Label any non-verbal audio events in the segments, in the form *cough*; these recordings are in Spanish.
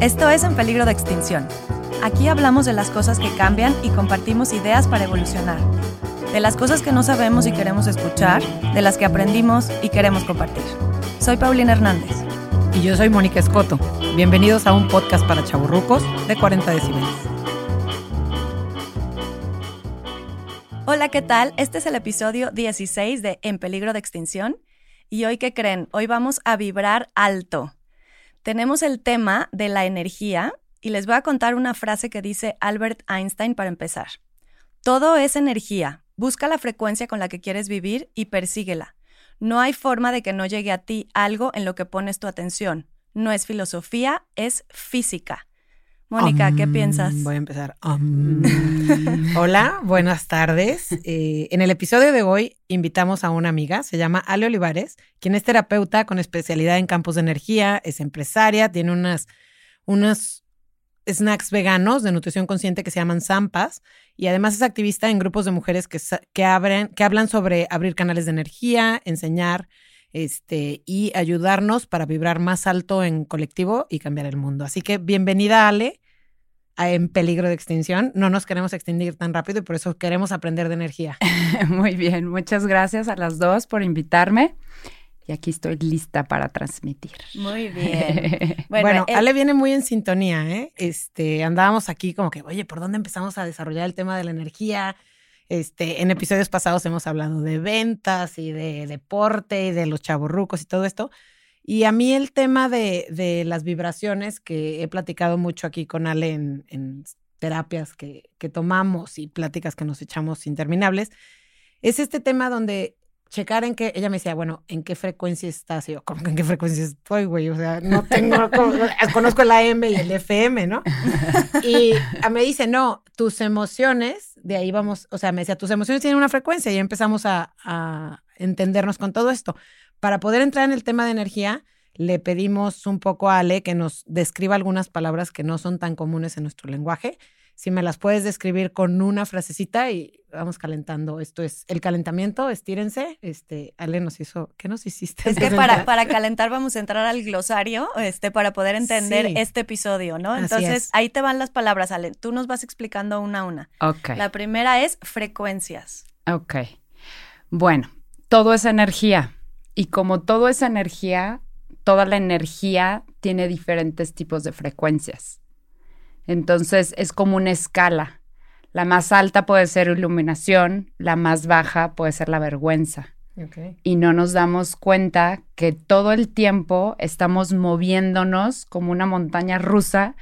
Esto es En Peligro de Extinción. Aquí hablamos de las cosas que cambian y compartimos ideas para evolucionar. De las cosas que no sabemos y queremos escuchar, de las que aprendimos y queremos compartir. Soy Paulina Hernández. Y yo soy Mónica Escoto. Bienvenidos a un podcast para chaburrucos de 40 decibeles. Hola, ¿qué tal? Este es el episodio 16 de En Peligro de Extinción. Y hoy, ¿qué creen? Hoy vamos a vibrar alto. Tenemos el tema de la energía y les voy a contar una frase que dice Albert Einstein para empezar. Todo es energía. Busca la frecuencia con la que quieres vivir y persíguela. No hay forma de que no llegue a ti algo en lo que pones tu atención. No es filosofía, es física. Mónica, ¿qué piensas? Voy a empezar. *laughs* Hola, buenas tardes. Eh, en el episodio de hoy invitamos a una amiga, se llama Ale Olivares, quien es terapeuta con especialidad en campos de energía, es empresaria, tiene unas, unos snacks veganos de nutrición consciente que se llaman Zampas y además es activista en grupos de mujeres que, que, abren, que hablan sobre abrir canales de energía, enseñar este, y ayudarnos para vibrar más alto en colectivo y cambiar el mundo. Así que bienvenida, Ale, a En Peligro de Extinción. No nos queremos extinguir tan rápido y por eso queremos aprender de energía. *laughs* Muy bien, muchas gracias a las dos por invitarme. Y aquí estoy lista para transmitir. Muy bien. *laughs* Bueno, Ale viene muy en sintonía, ¿eh? Este, andábamos aquí como que, oye, ¿por dónde empezamos a desarrollar el tema de la energía? Este, en episodios pasados hemos hablado de ventas y de deporte y de los chavorrucos y todo esto. Y a mí el tema de, las vibraciones, que he platicado mucho aquí con Ale en, terapias que tomamos y pláticas que nos echamos interminables, es este tema donde checar en qué, ella me decía, bueno, ¿en qué frecuencia estás? Y yo, ¿cómo que en qué frecuencia estoy, güey? O sea, no tengo, *laughs* conozco el AM y el FM, ¿no? Y me dice, no, tus emociones, de ahí vamos, o sea, me decía, tus emociones tienen una frecuencia y empezamos a, a entendernos con todo esto. Para poder entrar en el tema de energía, le pedimos un poco a Ale que nos describa algunas palabras que no son tan comunes en nuestro lenguaje si me las puedes describir con una frasecita y vamos calentando. Esto es el calentamiento, estírense. Este, Ale nos hizo, ¿qué nos hiciste? Es que *laughs* para, para calentar vamos a entrar al glosario, este, para poder entender este episodio, ¿no? Entonces, ahí te van las palabras, Ale. Tú nos vas explicando una a una. Ok. La primera es frecuencias. Ok. Bueno, todo es energía. Y como todo es energía, toda la energía tiene diferentes tipos de frecuencias. Entonces es como una escala. La más alta puede ser iluminación, la más baja puede ser la vergüenza. Y no nos damos cuenta que todo el tiempo estamos moviéndonos como una montaña rusa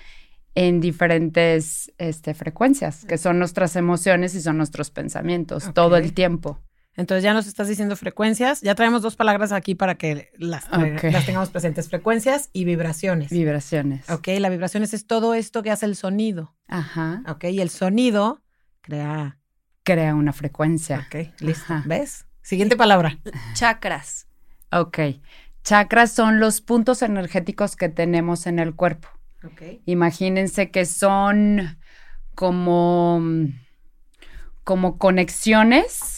en diferentes este, frecuencias, que son nuestras emociones y son nuestros pensamientos, todo el tiempo. Entonces ya nos estás diciendo frecuencias. Ya traemos dos palabras aquí para que las, las, tengamos presentes. Frecuencias y vibraciones. Vibraciones. Ok, la vibraciones es todo esto que hace el sonido. Ajá. Ok, y el sonido crea... Crea una frecuencia. Ok, listo. ¿Ves? Siguiente palabra. Chakras. Ok. Chakras son los puntos energéticos que tenemos en el cuerpo. Ok. Imagínense que son como, como conexiones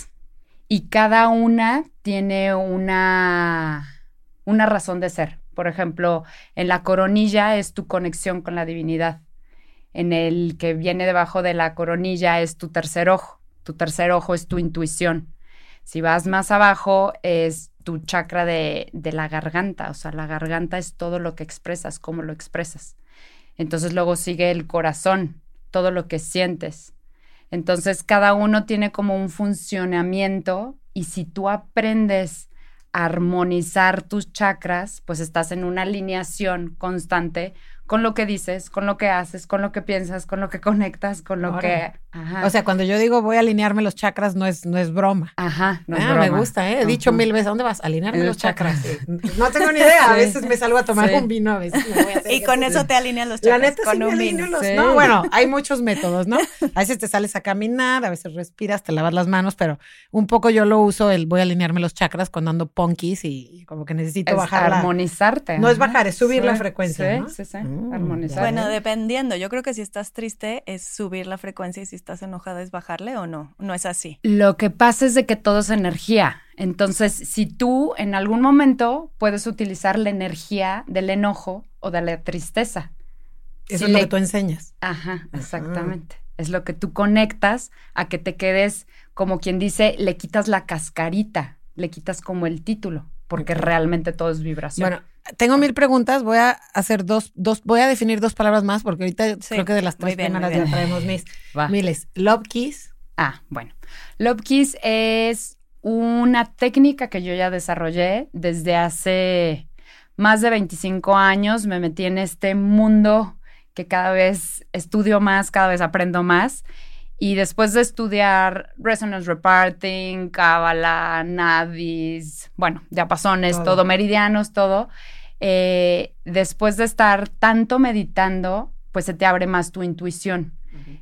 y cada una tiene una, una razón de ser. Por ejemplo, en la coronilla es tu conexión con la divinidad. En el que viene debajo de la coronilla es tu tercer ojo. Tu tercer ojo es tu intuición. Si vas más abajo es tu chakra de, de la garganta. O sea, la garganta es todo lo que expresas, cómo lo expresas. Entonces luego sigue el corazón, todo lo que sientes. Entonces, cada uno tiene como un funcionamiento y si tú aprendes a armonizar tus chakras, pues estás en una alineación constante con lo que dices, con lo que haces, con lo que piensas, con lo que *laughs* conectas, con lo que... O sea, cuando yo digo voy a alinearme los chakras, no es, no es broma. Ajá, no es ah, Me gusta, ¿eh? He dicho mil veces, ¿a dónde vas? Alinearme los, chakras. No tengo ni idea. A *laughs* veces me salgo a tomar un vino, a veces Y con eso te alineas los chakras. La neta con un vino. No, bueno, hay muchos métodos, ¿no? A veces te sales a caminar, a veces respiras, te lavas las manos, pero un poco yo lo uso, el voy a alinearme los chakras cuando ando punkis y como que necesito es bajar. Armonizarte. No es bajar, es subir la frecuencia. Sí, sí, sí. Mm, armonizar. Bueno, dependiendo. Yo creo que si estás triste es subir la frecuencia y si estás enojada es bajarle o no. No es así. Lo que pasa es de que todo es energía. Entonces, si tú en algún momento puedes utilizar la energía del enojo o de la tristeza, Eso si es lo le- que tú enseñas. Ajá, exactamente. Es lo que tú conectas a que te quedes, como quien dice, le quitas la cascarita, le quitas como el título, porque realmente todo es vibración. Bueno, tengo mil preguntas. Voy a hacer dos, dos, voy a definir dos palabras más porque ahorita Sí, creo que de las tres bien, primeras ya traemos mis Va. miles. Love Kiss. Ah, bueno. Love Kiss es una técnica que yo ya desarrollé desde hace más de 25 años. Me metí en este mundo que cada vez estudio más, cada vez aprendo más. Y después de estudiar Resonance Reparting, Cábala, Nadis, bueno, diapasones, Todo. todo, meridianos, todo, eh, después de estar tanto meditando, pues se te abre más tu intuición.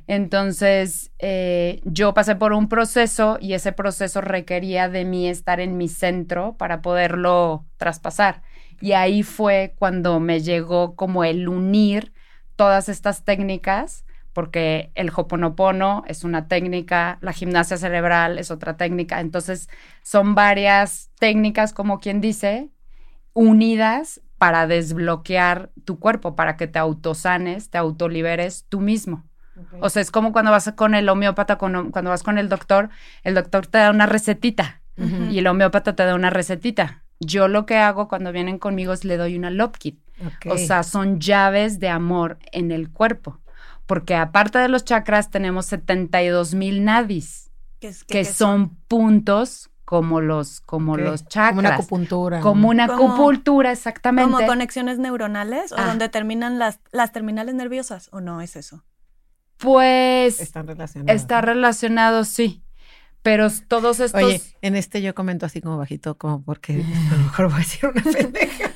Entonces, eh, yo pasé por un proceso y ese proceso requería de mí estar en mi centro para poderlo traspasar. Y ahí fue cuando me llegó como el unir todas estas técnicas, porque el hoponopono es una técnica, la gimnasia cerebral es otra técnica. Entonces, son varias técnicas, como quien dice, unidas para desbloquear tu cuerpo, para que te autosanes, te autoliberes tú mismo. O sea, es como cuando vas con el homeópata, cuando, cuando vas con el doctor, el doctor te da una recetita y el homeópata te da una recetita. Yo lo que hago cuando vienen conmigo es le doy una love kit. O sea, son llaves de amor en el cuerpo. Porque aparte de los chakras, tenemos 72 mil nadis, ¿Qué es- qué- que qué son puntos como los, como los chakras. Como una acupuntura. Como una Como- acupuntura, exactamente. ¿Como conexiones neuronales o Ah. donde terminan las, las terminales nerviosas o no es eso? Pues Están relacionadas. está relacionado, sí. Pero todos estos. Oye, en este yo comento así como bajito, como porque *laughs* a lo mejor voy a decir una pendeja.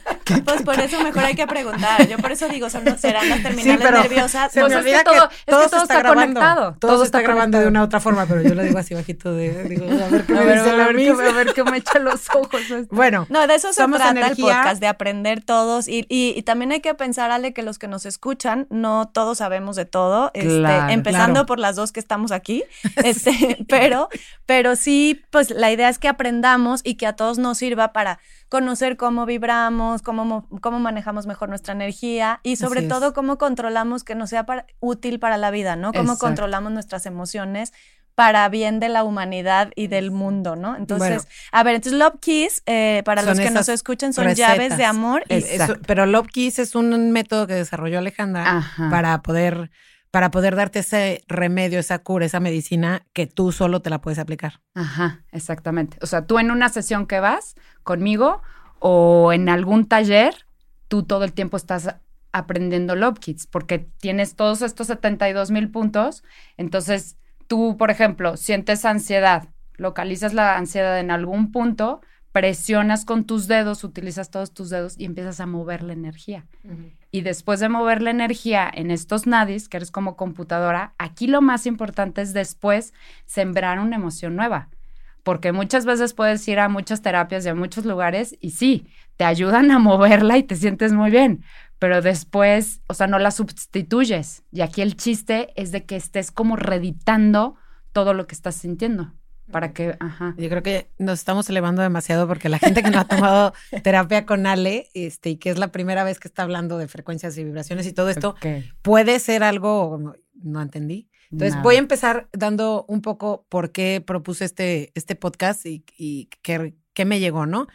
Pues por eso mejor hay que preguntar. Yo por eso digo, son, serán las terminales pero nerviosas. Se Pues me es que olvida todo- que, es que todo, está está grabando. conectado, Todo, todo se está, está grabando conectado. de una otra forma, pero yo lo digo así bajito de, digo, a ver qué a me ver, dice a la ver, Miss. que, a ver que me echa los ojos. esto. *laughs* Bueno, No, de eso se Somos trata energía. el podcast, de aprender todos. Y, y- y también hay que pensar, Ale, que los que nos escuchan, no todos sabemos de todo. este, Claro. empezando Claro. por las dos que estamos aquí. *laughs* Este, pero, pero sí, pues la idea es que aprendamos y que a todos nos sirva para conocer cómo vibramos, cómo, mo- cómo manejamos mejor nuestra energía y sobre todo cómo controlamos que nos sea para- útil para la vida, ¿no? Cómo Exacto. controlamos nuestras emociones para bien de la humanidad y del mundo, ¿no? Entonces, Bueno. a ver, entonces Love Kiss, eh, para los que nos esas escuchen, son recetas. llaves de amor y eso- pero Love Kiss es un método que desarrolló Alejandra Ajá. para poder para poder darte ese remedio, esa cura, esa medicina que tú solo te la puedes aplicar. Ajá, exactamente. O sea, tú en una sesión que vas conmigo o en algún taller, tú todo el tiempo estás aprendiendo Love Kits porque tienes todos estos 72 mil puntos. Entonces, tú, por ejemplo, sientes ansiedad, localizas la ansiedad en algún punto, presionas con tus dedos, utilizas todos tus dedos y empiezas a mover la energía. Y después de mover la energía en estos nadis, que eres como computadora, aquí lo más importante es después sembrar una emoción nueva. Porque muchas veces puedes ir a muchas terapias y a muchos lugares y sí, te ayudan a *laughs* moverla y te sientes muy bien, pero después, o sea, no la sustituyes. Y aquí el chiste es de que estés como reditando todo lo que estás sintiendo. Para que, ajá. Yo creo que nos estamos elevando demasiado porque la gente que no ha tomado *laughs* terapia con Ale, este, y que es la primera vez que está hablando de frecuencias y vibraciones y todo esto, puede ser algo, no, no entendí. Entonces voy a empezar dando un poco por qué propuse este, este podcast y, y qué, qué me llegó, ¿no?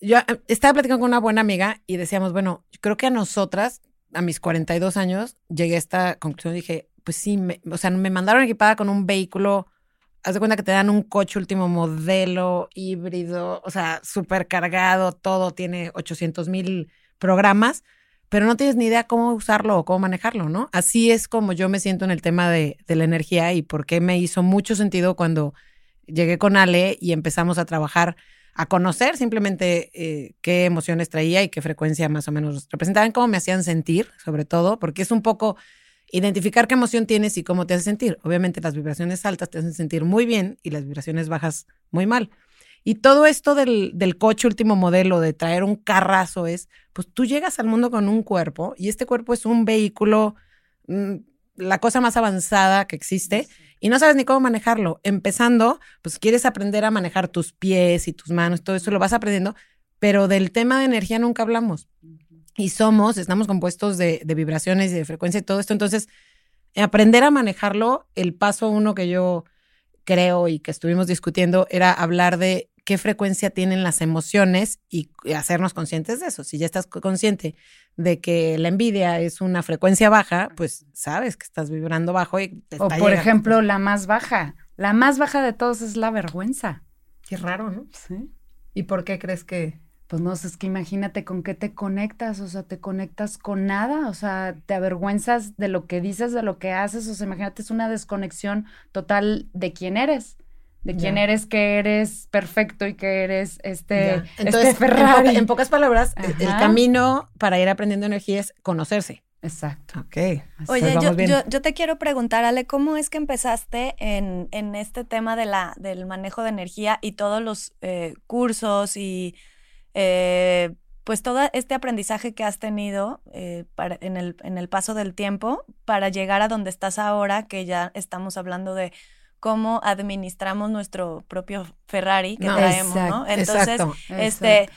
Yo eh, estaba platicando con una buena amiga y decíamos, bueno, yo creo que a nosotras, a mis 42 años, llegué a esta conclusión y dije, pues sí, me- o sea, me mandaron equipada con un vehículo, haz de cuenta que te dan un coche último modelo, híbrido, o sea, súper cargado, todo, tiene 800 mil programas, pero no tienes ni idea cómo usarlo o cómo manejarlo, ¿no? Así es como yo me siento en el tema de, la energía y por qué me hizo mucho sentido cuando llegué con Ale y empezamos a trabajar a conocer simplemente eh, qué emociones traía y qué frecuencia más o menos representaban, cómo me hacían sentir, sobre todo, porque es un poco identificar qué emoción tienes y cómo te hace sentir. Obviamente las vibraciones altas te hacen sentir muy bien y las vibraciones bajas muy mal. Y todo esto del, del coche último modelo, de traer un carrazo, es, pues tú llegas al mundo con un cuerpo y este cuerpo es un vehículo, mm, la cosa más avanzada que existe y no sabes ni cómo manejarlo. Empezando, pues quieres aprender a manejar tus pies y tus manos, todo eso lo vas aprendiendo, pero del tema de energía nunca hablamos. Y somos, estamos compuestos de, de vibraciones y de frecuencia y todo esto. Entonces, aprender a manejarlo, el paso uno que yo creo y que estuvimos discutiendo era hablar de qué frecuencia tienen las emociones y hacernos conscientes de eso. Si ya estás consciente de que la envidia es una frecuencia baja, pues sabes que estás vibrando bajo y te O por ejemplo, la más baja. La más baja de todos es la vergüenza. Qué raro, ¿no? Sí. ¿Y por qué crees que pues no sé, es que imagínate con qué te conectas, o sea, te conectas con nada, o sea, te avergüenzas de lo que dices, de lo que haces, o sea, imagínate, es una desconexión total de quién eres, de quién eres, que eres perfecto y que eres este, este Entonces, Ferrari. En, pocas palabras, el camino para ir aprendiendo energía es conocerse. Exacto. Ok. Oye, yo, te quiero preguntar, Ale, ¿cómo es que empezaste en, en este tema de la, del manejo de energía y todos los eh, cursos y eh, pues todo este aprendizaje que has tenido eh, en, el, en el paso del tiempo para llegar a donde estás ahora, que ya estamos hablando de cómo administramos nuestro propio Ferrari que traemos, ¿no? Entonces, este,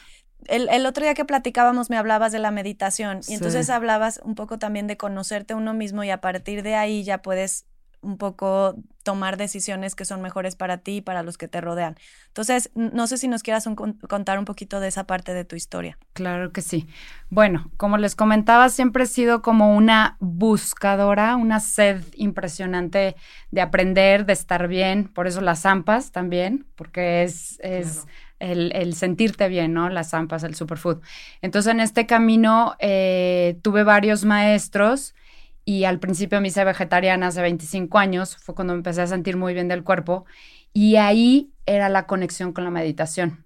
El, otro día que platicábamos me hablabas de la meditación y entonces hablabas un poco también de conocerte uno mismo y a partir de ahí ya puedes un poco tomar decisiones que son mejores para ti y para los que te rodean. Entonces, no sé si nos quieras contar un poquito de esa parte de tu historia. Claro que sí. Bueno, como les comentaba, siempre he sido como una buscadora, una sed impresionante de aprender, de estar bien, por eso las zampas también, porque es, es el, sentirte bien, ¿no? Las zampas, el superfood. Entonces, en este camino eh, tuve varios maestros y al principio me hice vegetariana hace 25 años, fue cuando me empecé a sentir muy bien del cuerpo y ahí era la conexión con la meditación.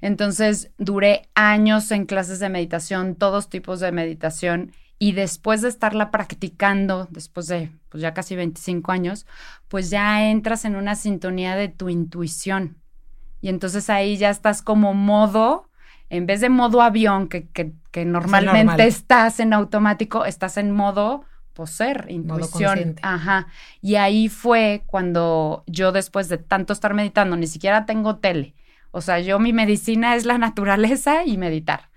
Entonces duré años en clases de meditación, todos tipos de meditación y después de estarla practicando, después de pues ya casi 25 años, pues ya entras en una sintonía de tu intuición. Y entonces ahí ya estás como modo, en vez de modo avión, que, que, normalmente estás en automático, estás en modo poseer, intuición. Ajá. Y ahí fue cuando yo después de tanto estar meditando, ni siquiera tengo tele. O sea, yo mi medicina es la naturaleza y meditar.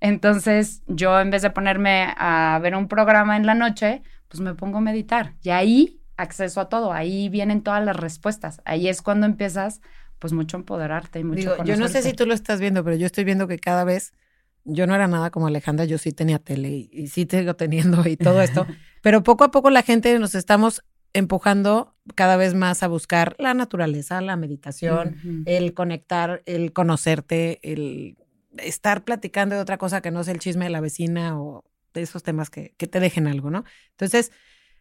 Entonces, yo en vez de ponerme a ver un programa en la noche, pues me pongo a meditar. Y ahí acceso a todo, ahí vienen todas las respuestas. Ahí es cuando empiezas pues mucho empoderarte y mucho Yo no sé si tú lo estás viendo, pero yo estoy viendo que cada vez yo no era nada como Alejandra, yo sí tenía tele y, y sí sigo teniendo y todo esto, Pero poco a poco la gente nos estamos empujando cada vez más a buscar la naturaleza, la meditación, el conectar, el conocerte, el estar platicando de otra cosa que no es el chisme de la vecina o de esos temas que, te dejen algo, ¿no? Entonces,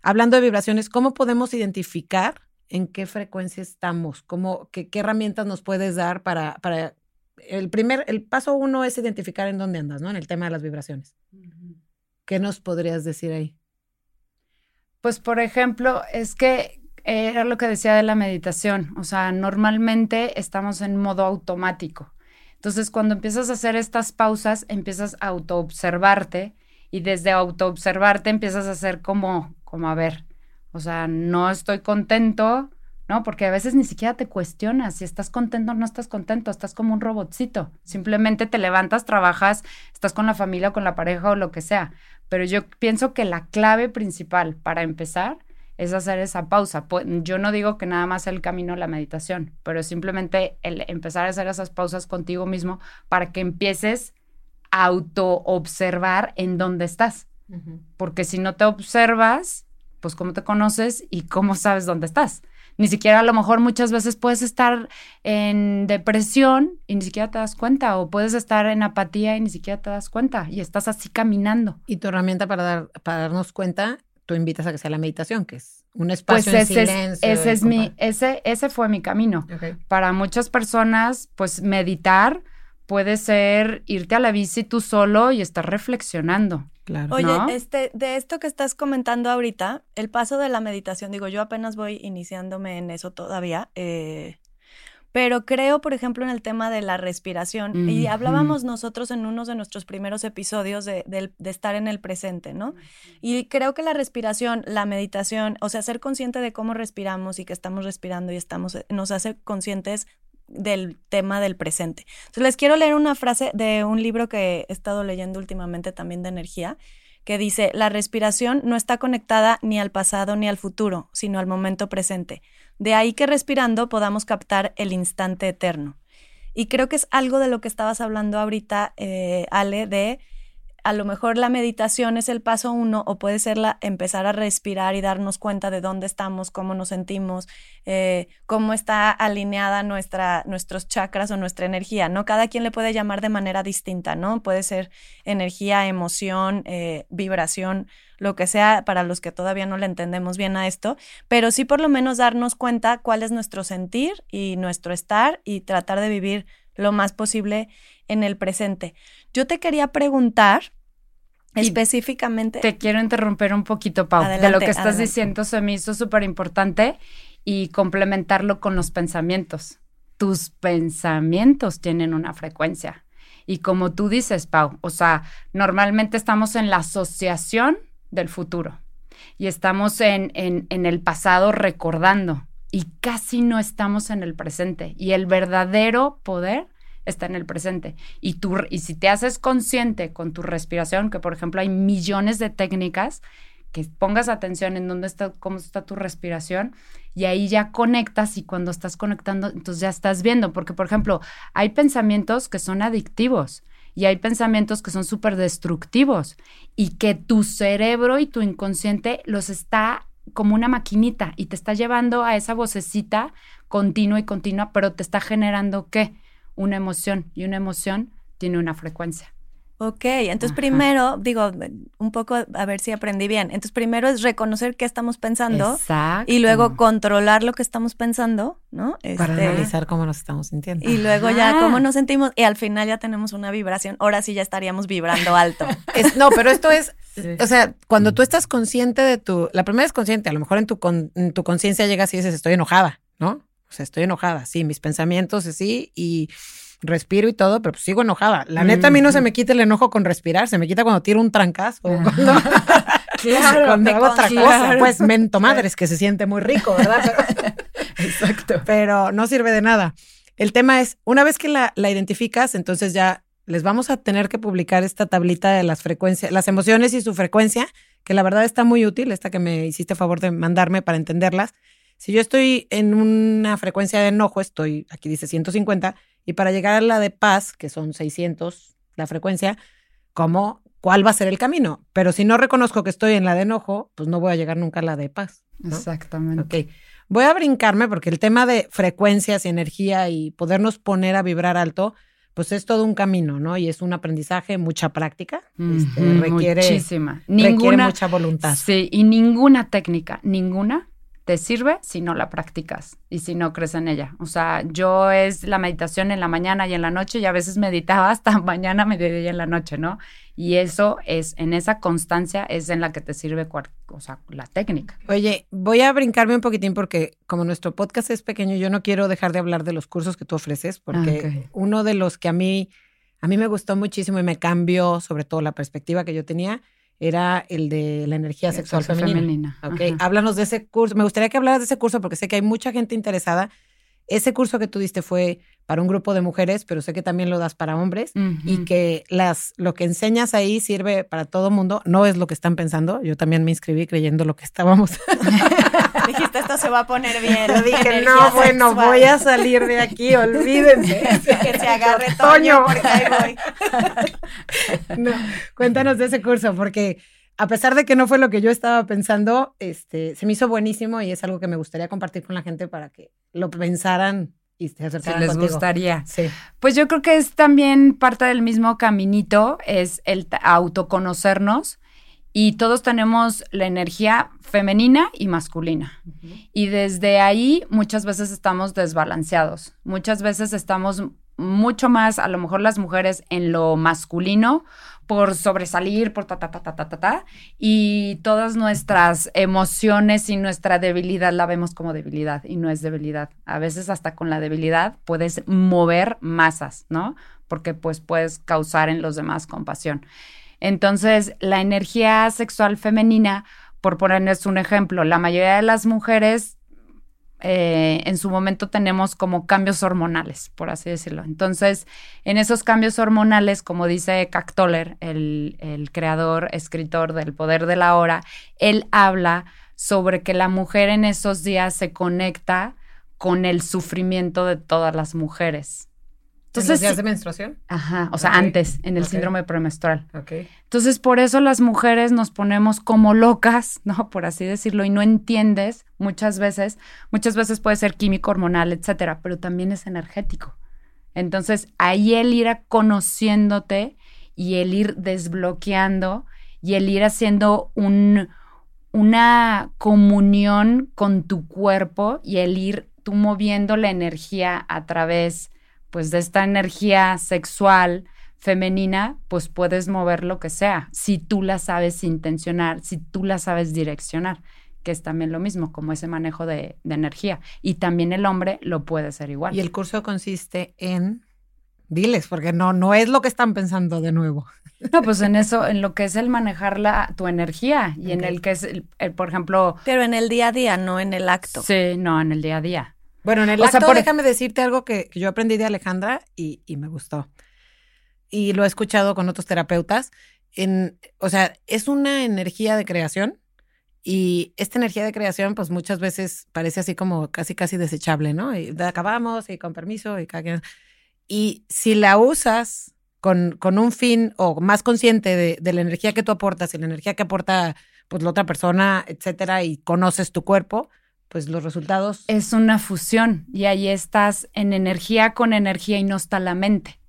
hablando de vibraciones, ¿cómo podemos identificar en qué frecuencia estamos? ¿Cómo, qué, herramientas nos puedes dar para, para el primer, el paso uno es identificar en dónde andas, ¿no? En el tema de las vibraciones. ¿Qué nos podrías decir ahí? Pues, por ejemplo, es que era lo que decía de la meditación, o sea, normalmente estamos en modo automático. Entonces, cuando empiezas a hacer estas pausas, empiezas a autoobservarte y desde autoobservarte empiezas a hacer como, como, a ver, o sea, no estoy contento, ¿no? Porque a veces ni siquiera te cuestionas si estás contento o no estás contento, estás como un robotcito. Simplemente te levantas, trabajas, estás con la familia o con la pareja o lo que sea. Pero yo pienso que la clave principal para empezar es hacer esa pausa. Yo no digo que nada más el camino la meditación, pero simplemente el empezar a hacer esas pausas contigo mismo para que empieces a auto-observar en dónde estás. Porque si no te observas, pues cómo te conoces y cómo sabes dónde estás. Ni siquiera a lo mejor muchas veces puedes estar en depresión y ni siquiera te das cuenta, o puedes estar en apatía y ni siquiera te das cuenta, y estás así caminando. Y tu herramienta para, dar, para darnos cuenta, tú invitas a que sea la meditación, que es un espacio pues ese silencio. Es, ese, es mi, ese, ese fue mi camino. Para muchas personas, pues meditar puede ser irte a la bici tú solo y estar reflexionando. Claro. Oye, este, de esto que estás comentando ahorita, el paso de la meditación, digo, yo apenas voy iniciándome en eso todavía, eh, pero creo, por ejemplo, en el tema de la respiración, y hablábamos nosotros en uno de nuestros primeros episodios de, de, estar en el presente, ¿no? Y creo que la respiración, la meditación, o sea, ser consciente de cómo respiramos y que estamos respirando y estamos, nos hace conscientes del tema del presente. Entonces les quiero leer una frase de un libro que he estado leyendo últimamente también de energía, que dice, la respiración no está conectada ni al pasado ni al futuro, sino al momento presente. De ahí que respirando podamos captar el instante eterno. Y creo que es algo de lo que estabas hablando ahorita, eh, Ale, de a lo mejor la meditación es el paso uno o puede ser la, empezar a respirar y darnos cuenta de dónde estamos, cómo nos sentimos, eh, cómo está alineada nuestra, nuestros chakras o nuestra energía, ¿no? Cada quien le puede llamar de manera distinta, ¿no? Puede ser energía, emoción, eh, vibración, lo que sea para los que todavía no le entendemos bien a esto, pero sí por lo menos darnos cuenta cuál es nuestro sentir y nuestro estar y tratar de vivir lo más posible en el presente. Yo te quería preguntar específicamente. Te quiero interrumpir un poquito, Pau. de lo que estás diciendo se me hizo súper importante y complementarlo con los pensamientos. Tus pensamientos tienen una frecuencia. Y como tú dices, Pau, o sea, normalmente estamos en la asociación del futuro y estamos en, en, en el pasado recordando y casi no estamos en el presente. Y el verdadero poder está en el presente. Y, tú, y si te haces consciente con tu respiración, que por ejemplo hay millones de técnicas, que pongas atención en dónde está, cómo está tu respiración y ahí ya conectas y cuando estás conectando, entonces ya estás viendo, porque por ejemplo, hay pensamientos que son adictivos y hay pensamientos que son súper destructivos y que tu cerebro y tu inconsciente los está como una maquinita y te está llevando a esa vocecita continua y continua, pero te está generando qué? Una emoción y una emoción tiene una frecuencia. Ok, entonces primero, digo, un poco a ver si aprendí bien. Entonces primero es reconocer qué estamos pensando y luego controlar lo que estamos pensando, ¿no? Para este, analizar cómo nos estamos sintiendo. Y luego ya cómo nos sentimos y al final ya tenemos una vibración. Ahora sí ya estaríamos vibrando alto. *laughs* no, pero esto es, *laughs* o sea, cuando tú estás consciente de tu, la primera es consciente, a lo mejor en tu, en tu conciencia llegas y dices, estoy enojada, ¿no? O sea, estoy enojada, sí, mis pensamientos así y respiro y todo, pero pues sigo enojada. La neta, a mí no se me quita el enojo con respirar, se me quita cuando tiro un trancazo o cuando, *laughs* cuando hago otra cosa. Pues mento madres, que se siente muy rico, ¿verdad? *laughs* Exacto. Pero no sirve de nada. El tema es, una vez que la, la identificas, entonces ya les vamos a tener que publicar esta tablita de las frecuencias, las emociones y su frecuencia, que la verdad está muy útil, esta que me hiciste favor de mandarme para entenderlas. Si yo estoy en una frecuencia de enojo, estoy, aquí dice 150, y para llegar a la de paz, que son 600, la frecuencia, ¿cómo, cuál va a ser el camino? Pero si no reconozco que estoy en la de enojo, pues no voy a llegar nunca a la de paz. Exactamente. Ok. Voy a brincarme porque el tema de frecuencias y energía y podernos poner a vibrar alto, pues es todo un camino, ¿no? Y es un aprendizaje, mucha práctica. Este, requiere, Muchísima. Ninguna, mucha voluntad. Sí, y ninguna técnica, ninguna te sirve si no la practicas y si no crees en ella. O sea, yo es la meditación en la mañana y en la noche y a veces meditaba hasta *laughs* mañana, mediodía y en la noche, ¿no? Y eso es, en esa constancia es en la que te sirve o sea, la técnica. Oye, voy a brincarme un poquitín porque como nuestro podcast es pequeño, yo no quiero dejar de hablar de los cursos que tú ofreces porque uno de los que a mí, a mí me gustó muchísimo y me cambió sobre todo la perspectiva que yo tenía era el de la energía sexual femenina. femenina. háblanos de ese curso. Me gustaría que hablaras de ese curso porque sé que hay mucha gente interesada. Ese curso que tú diste fue para un grupo de mujeres, pero sé que también lo das para hombres y que las, lo que enseñas ahí sirve para todo mundo. No es lo que están pensando. Yo también me inscribí creyendo lo que estábamos. *laughs* *laughs* Dijiste, esto se va a poner bien. Yo dije, no, bueno, voy a salir de aquí, olvídense. *laughs* que se agarre Toño, porque ahí voy. cuéntanos de ese curso, porque a pesar de que no fue lo que yo estaba pensando, este, se me hizo buenísimo y es algo que me gustaría compartir con la gente para que lo pensaran y se acercaran si les gustaría. Sí. Pues yo creo que es también parte del mismo caminito, es el autoconocernos y todos tenemos la energía femenina y masculina. Y desde ahí muchas veces estamos desbalanceados. Muchas veces estamos mucho más, a lo mejor las mujeres en lo masculino, por sobresalir, por ta, ta, ta, ta, ta, ta, ta, y todas nuestras emociones y nuestra debilidad la vemos como debilidad y no es debilidad. A veces hasta con la debilidad puedes mover masas, ¿no? Porque pues puedes causar en los demás compasión. Entonces, la energía sexual femenina, por ponerles un ejemplo, la mayoría de las mujeres eh, en su momento tenemos como cambios hormonales, por así decirlo. Entonces, en esos cambios hormonales, como dice Cactoller, el, el creador, escritor del Poder de la Hora, él habla sobre que la mujer en esos días se conecta con el sufrimiento de todas las mujeres. Entonces, ¿En los días de menstruación? Ajá, o sea, antes, en el síndrome premenstrual. Ok. Entonces, por eso las mujeres nos ponemos como locas, *laughs* ¿no? Por así decirlo, y no entiendes muchas veces, muchas veces puede ser químico, hormonal, etcétera, pero también es energético. Entonces, ahí el ir conociéndote y el ir desbloqueando y el ir haciendo un, una comunión con tu cuerpo y el ir tú moviendo la energía a través pues de esta energía sexual femenina, pues puedes mover lo que sea, si tú la sabes intencionar, si tú la sabes direccionar, que es también lo mismo, como ese manejo de, energía. Y también el hombre lo puede hacer igual. Y el curso consiste en, diles, porque no, no es lo que están pensando de nuevo. *laughs* No, pues en eso, en lo que es el manejar la, tu energía y en el que es, el, por ejemplo... Pero en el día a día, no en el acto. Sí, no, en el día a día. Bueno, en el acto, déjame decirte algo que, yo aprendí de Alejandra y, me gustó. Y lo he escuchado con otros terapeutas. En, o sea, es una energía de creación y esta energía de creación, pues muchas veces parece así como casi, casi desechable, ¿no? Y acabamos y con permiso y cada Y si la usas con, con un fin o más consciente de, de, la energía que tú aportas y la energía que aporta pues la otra persona, etcétera, y conoces tu cuerpo, pues los resultados. Es una fusión y ahí estás en energía con energía y no está la mente.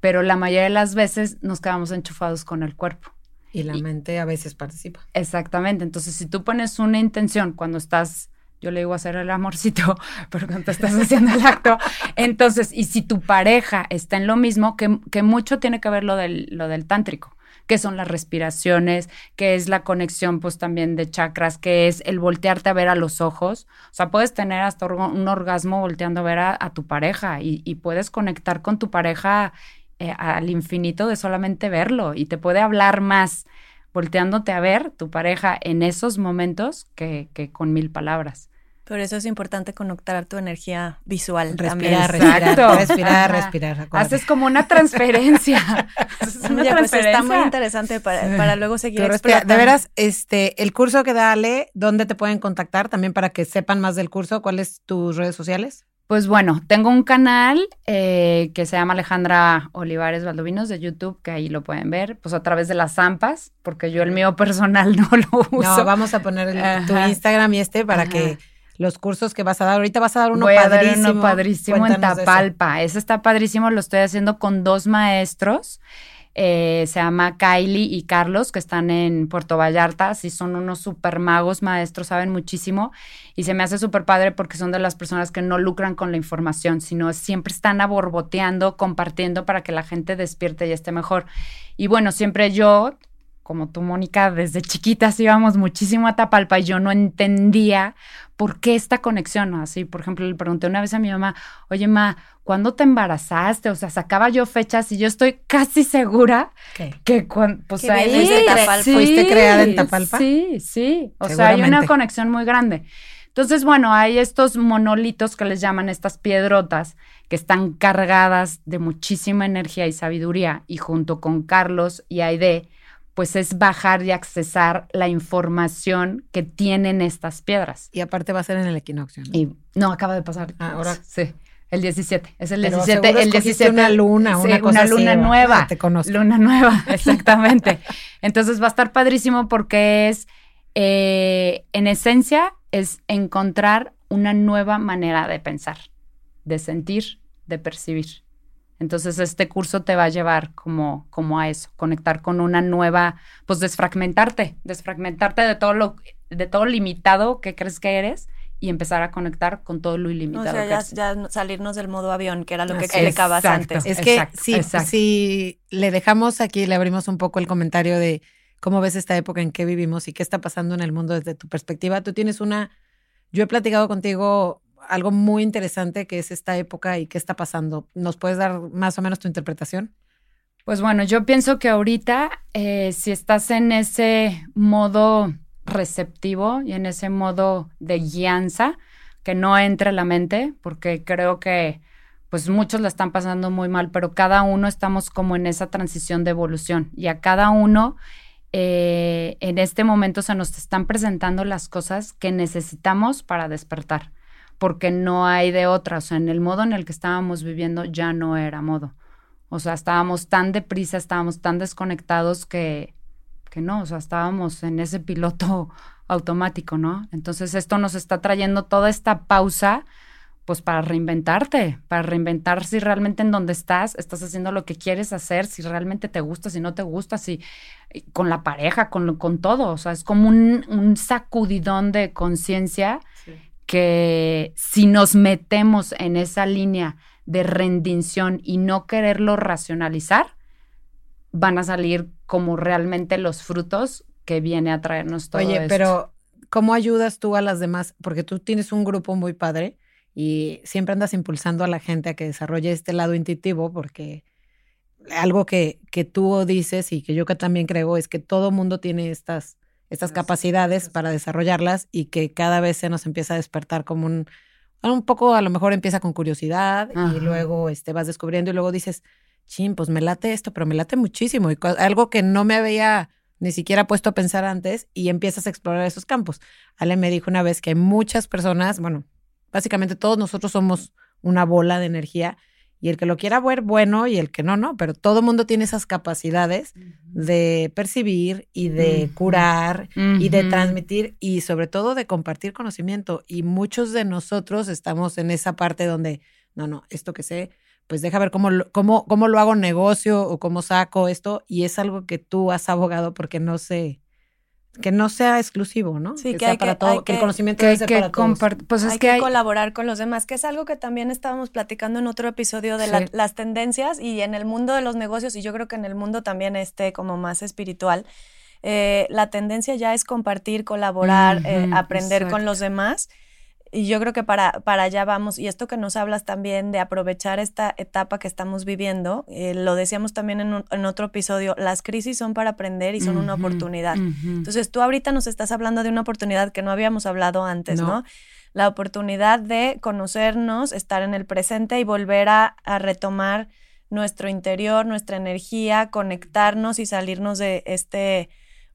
Pero la mayoría de las veces nos quedamos enchufados con el cuerpo. Y la mente a veces participa. Exactamente. Entonces, si tú pones una intención cuando estás, yo le digo hacer el amorcito, *laughs* pero cuando estás haciendo el acto, *laughs* entonces, y si tu pareja está en lo mismo, que, que mucho tiene que ver lo del, lo del tántrico qué son las respiraciones, qué es la conexión pues también de chakras, qué es el voltearte a ver a los ojos. O sea, puedes tener hasta un orgasmo volteando a ver a, tu pareja y, puedes conectar con tu pareja eh, al infinito de solamente verlo y te puede hablar más volteándote a ver tu pareja en esos momentos que, que con mil palabras. Por eso es importante conectar tu energía visual respirar, Respirar, respirar, respirar. Haces como una transferencia. *laughs* una pues está muy interesante para, luego seguir De veras, este, el curso que da Ale, ¿dónde te pueden contactar? También para que sepan más del curso. ¿Cuáles tus redes sociales? Pues bueno, tengo un canal eh, que se llama Alejandra Olivares Valdovinos de YouTube, que ahí lo pueden ver, pues a través de las zampas, porque yo el mío personal *laughs* no lo uso. No, vamos a poner tu Instagram y este para que los cursos que vas a dar. Ahorita vas a dar uno Voy padrísimo. A dar uno padrísimo en Tapalpa. Ese está padrísimo, lo estoy haciendo con dos maestros. Eh, se llama Kylie y Carlos, que están en Puerto Vallarta. Sí, son unos super magos maestros, saben muchísimo. Y se me hace súper padre porque son de las personas que no lucran con la información, sino siempre están aborboteando, compartiendo para que la gente despierte y esté mejor. Y bueno, siempre yo como tú, Mónica, desde chiquitas íbamos muchísimo a Tapalpa y yo no entendía por qué esta conexión. Así, por ejemplo, le pregunté una vez a mi mamá, oye, ma, ¿cuándo te embarazaste? O sea, sacaba yo fechas y yo estoy casi segura que cuando, pues ahí fuiste creada en Tapalpa. Sí, sí. O sea, hay una conexión muy grande. Entonces, bueno, hay estos monolitos que les llaman estas piedrotas que están cargadas de muchísima energía y sabiduría y junto con Carlos y Aide pues es bajar y accesar la información que tienen estas piedras. Y aparte va a ser en el equinoccio. ¿no? Y no acaba de pasar. Ah, ahora sí. El 17, es el 17, el 17 una luna, una luna nueva. Ah, te conozco. Luna nueva, *laughs* exactamente. Entonces va a estar padrísimo porque es eh, en esencia es encontrar una nueva manera de pensar, de sentir, de percibir. Entonces, este curso te va a llevar como, como a eso, conectar con una nueva, pues desfragmentarte, desfragmentarte de todo lo, de todo limitado que crees que eres y empezar a conectar con todo lo ilimitado. O sea, ya, salirnos del modo avión, que era lo que explicabas antes. Es que si, si le dejamos aquí, le abrimos un poco el comentario de cómo ves esta época en que vivimos y qué está pasando en el mundo desde tu perspectiva. Tú tienes una, yo he platicado contigo algo muy interesante que es esta época y qué está pasando. ¿Nos puedes dar más o menos tu interpretación? Pues bueno, yo pienso que ahorita, eh, si estás en ese modo receptivo y en ese modo de guianza, que no entre la mente, porque creo que pues muchos la están pasando muy mal, pero cada uno estamos como en esa transición de evolución y a cada uno eh, en este momento se nos están presentando las cosas que necesitamos para despertar, porque no hay de otra, o sea, en el modo en el que estábamos viviendo ya no era modo. O sea, estábamos tan deprisa, estábamos tan desconectados que, que no, o sea, estábamos en ese piloto *laughs* automático, ¿no? Entonces esto nos está trayendo toda esta pausa pues para reinventarte, para reinventar si realmente en donde estás estás haciendo lo que quieres hacer, si realmente te gusta, si no te gusta, si con la pareja, con, con todo, o sea, es como un, sacudidón de conciencia que si nos metemos en esa línea de rendición y no quererlo racionalizar, van a salir como realmente los frutos que viene a traernos todo Oye, pero ¿cómo ayudas tú a las demás? Porque tú tienes un grupo muy padre y siempre andas impulsando a la gente a que desarrolle este lado intuitivo porque algo que, que tú dices y que yo que también creo es que todo mundo tiene estas, estas capacidades para desarrollarlas y que cada vez se nos empieza a despertar como un, un poco, a lo mejor empieza con curiosidad y luego este, vas descubriendo y luego dices, chin, pues me late esto, pero me late muchísimo y algo que no me había ni siquiera puesto a pensar antes y empiezas a explorar esos campos. Ale me dijo una vez que hay muchas personas, bueno, Básicamente todos nosotros somos una bola de energía y el que lo quiera ver, bueno, y el que no, no, pero todo mundo tiene esas capacidades de percibir y de curar y de transmitir y sobre todo de compartir conocimiento. Y muchos de nosotros estamos en esa parte donde, no, no, esto que sé, pues deja ver cómo, cómo, cómo lo hago negocio o cómo saco esto y es algo que tú has abogado porque no sé que no sea exclusivo, ¿no? Sí, que, hay para todo, que, el conocimiento que, para todos. Pues es hay que, colaborar con los demás, que es algo que también estábamos platicando en otro episodio de las tendencias y en el mundo de los negocios y yo creo que en el mundo también este como más espiritual. Eh, la tendencia ya es compartir, colaborar, eh, aprender con los demás y yo creo que para, para allá vamos. Y esto que nos hablas también de aprovechar esta etapa que estamos viviendo, eh, lo decíamos también en, en, otro episodio, las crisis son para aprender y son una oportunidad. Entonces tú ahorita nos estás hablando de una oportunidad que no habíamos hablado antes, ¿no? La oportunidad de conocernos, estar en el presente y volver a, a retomar nuestro interior, nuestra energía, conectarnos y salirnos de este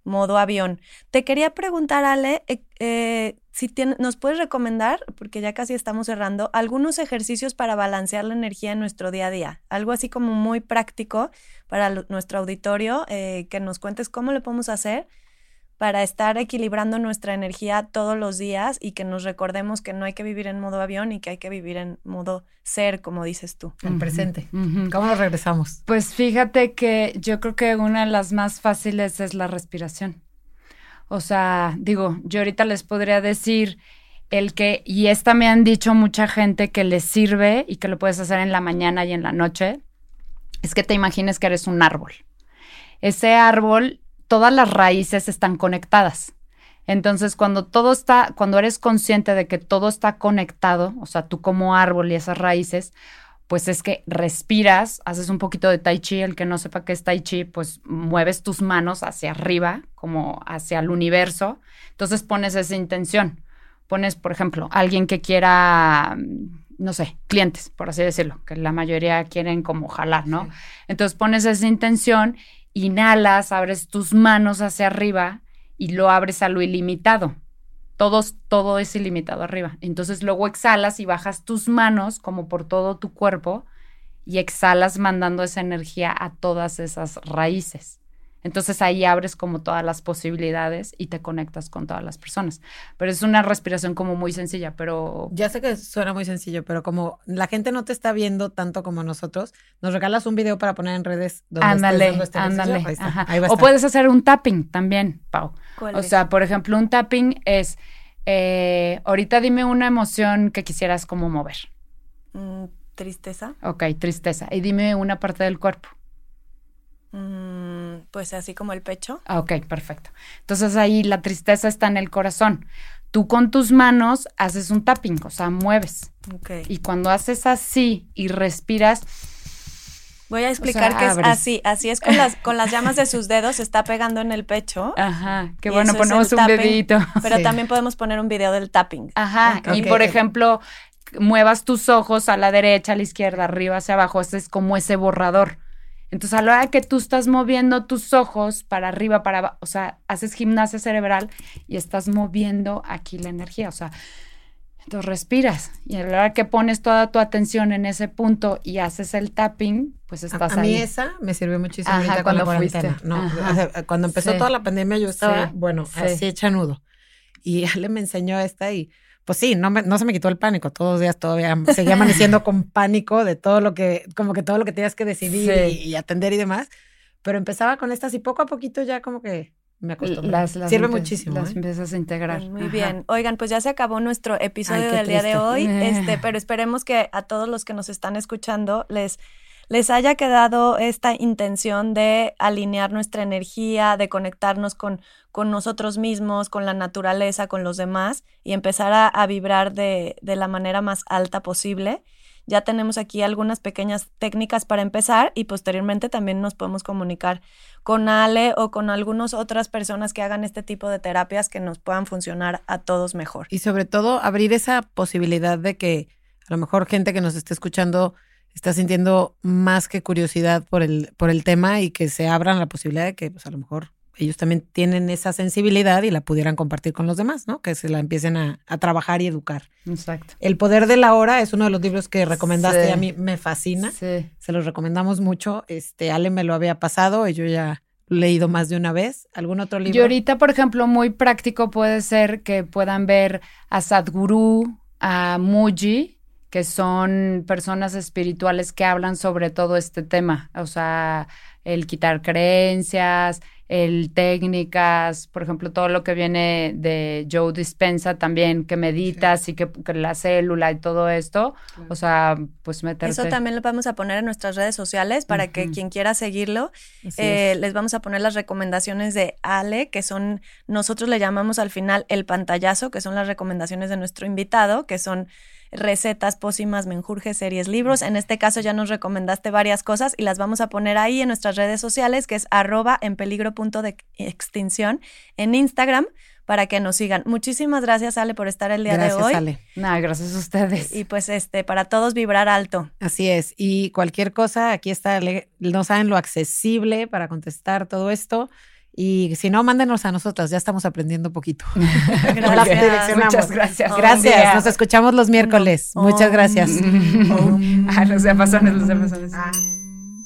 modo avión. Te quería preguntar, Ale, eh, eh, si nos puedes recomendar, porque ya casi estamos cerrando, algunos ejercicios para balancear la energía en nuestro día a día. Algo así como muy práctico para nuestro auditorio, eh, que nos cuentes cómo lo podemos hacer para estar equilibrando nuestra energía todos los días y que nos recordemos que no hay que vivir en modo avión y que hay que vivir en modo ser, como dices tú. En presente. ¿Cómo nos regresamos? Pues fíjate que yo creo que una de las más fáciles es la respiración. O sea, digo, yo ahorita les podría decir el que, y esta me han dicho mucha gente que les sirve y que lo puedes hacer en la mañana y en la noche, es que te imagines que eres un árbol. Ese árbol todas las raíces están conectadas. Entonces, cuando todo está, cuando eres consciente de que todo está conectado, o sea, tú como árbol y esas raíces, pues es que respiras, haces un poquito de tai chi, el que no sepa qué es tai chi, pues mueves tus manos hacia arriba, como hacia el universo. Entonces pones esa intención. Pones, por ejemplo, alguien que quiera, no sé, clientes, por así decirlo, que la mayoría quieren como jalar, ¿no? Entonces pones esa intención inhalas, abres tus manos hacia arriba y lo abres a lo ilimitado. Todos, todo es ilimitado arriba. Entonces luego exhalas y bajas tus manos como por todo tu cuerpo y exhalas mandando esa energía a todas esas raíces. Entonces ahí abres como todas las posibilidades y te conectas con todas las personas. Pero es una respiración como muy sencilla, pero... Ya sé que suena muy sencillo, pero como la gente no te está viendo tanto como nosotros, nos regalas un video para poner en redes donde ándale, este ándale. o puedes hacer un tapping también, Pau. o sea, por ejemplo, un tapping es, eh, ahorita dime una emoción que quisieras como mover. Mm, tristeza. Ok, tristeza. Y dime una parte del cuerpo. Mm, pues así como el pecho. Ah, ok, perfecto. Entonces ahí la tristeza está en el corazón. Tú con tus manos haces un tapping, o sea, mueves. Ok. Y cuando haces así y respiras, Voy a explicar sea, que es así, así es con las, con las llamas de sus dedos, se está pegando en el pecho, Ajá, qué bueno, ponemos un tapping. dedito. *laughs* pero Sí. también podemos poner un video del tapping. Ajá, y por ejemplo, muevas tus ojos a la derecha, a la izquierda, arriba, hacia abajo, ese es como ese borrador. Entonces, a la hora que tú estás moviendo tus ojos para arriba, para abajo, o sea, haces gimnasia cerebral y estás moviendo aquí la energía, o sea, entonces respiras y a la hora que pones toda tu atención en ese punto y haces el tapping, pues A, estás a mí ahí. esa me sirvió muchísimo Ajá, cuando fuiste. No, Ajá. o sea, cuando empezó Sí. toda la pandemia yo estaba, Sí. bueno, Sí. así hecha nudo. Y Ale me enseñó esta y pues sí, no, me- no se me quitó el pánico. Todos los días todavía seguía *laughs* amaneciendo con pánico de todo lo que, como que todo lo que tenías que decidir Sí. y, y atender y demás. Pero empezaba con estas y poco a poquito ya como que me acostumbré. Las, las Sirve muchísimo. Las ¿eh? empiezas a integrar. Pues muy Ajá. bien. Oigan, pues ya se acabó nuestro episodio Ay, del día de hoy, Eh. *laughs* este, pero esperemos que a todos los que nos están escuchando les les haya quedado esta intención de alinear nuestra energía, de conectarnos con, con nosotros mismos, con la naturaleza, con los demás y empezar a, a vibrar de, de la manera más alta posible. Ya tenemos aquí algunas pequeñas técnicas para empezar y posteriormente también nos podemos comunicar con Ale o con algunas otras personas que hagan este tipo de terapias que nos puedan funcionar a todos mejor. Y sobre todo abrir esa posibilidad de que a lo mejor gente que nos esté escuchando está sintiendo más que curiosidad por el, por el tema y que se abran la posibilidad de que pues, a lo mejor ellos también tienen esa sensibilidad y la pudieran compartir con los demás, ¿no? Que se la empiecen a, a trabajar y educar. Exacto. El poder de la hora es uno de los libros que recomendaste Sí. y a mí me fascina. Sí. Se los recomendamos mucho. Este, Ale me lo había pasado y yo ya leído más de una vez. ¿Algún otro libro? Y ahorita, por ejemplo, muy práctico puede ser que puedan ver a Sadhguru, a Muji, que son personas espirituales que hablan sobre todo este tema, o sea, el quitar creencias, el técnicas, por ejemplo, todo lo que viene de Joe Dispensa también, que meditas y que, que la célula y todo esto, o sea, pues meterte. Eso también lo vamos a poner en nuestras redes sociales para que quien quiera seguirlo, eh, es. les vamos a poner las recomendaciones de Ale, que son, nosotros le llamamos al final el pantallazo, que son las recomendaciones de nuestro invitado, que son recetas, pócimas, menjurjes, series, libros. En este caso ya nos recomendaste varias cosas y las vamos a poner ahí en nuestras redes sociales, que es arroba en peligro punto de extinción en Instagram para que nos sigan. Muchísimas gracias, Ale, por estar el día Gracias, de hoy. Ale. Nada, gracias a ustedes. Y pues este, para todos vibrar alto. Así es. Y cualquier cosa, aquí está, no saben lo accesible para contestar todo esto. Y si no, mándenos a nosotras, ya estamos aprendiendo poquito. *laughs* Gracias. Las direccionamos. Muchas gracias. Oh, Gracias, nos escuchamos los miércoles. Muchas gracias. *laughs* ah, los diapasones, los diapasones.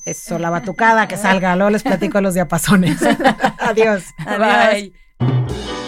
Eso, la batucada que salga, luego les platico los diapasones. *laughs* Adiós. Adiós. Bye.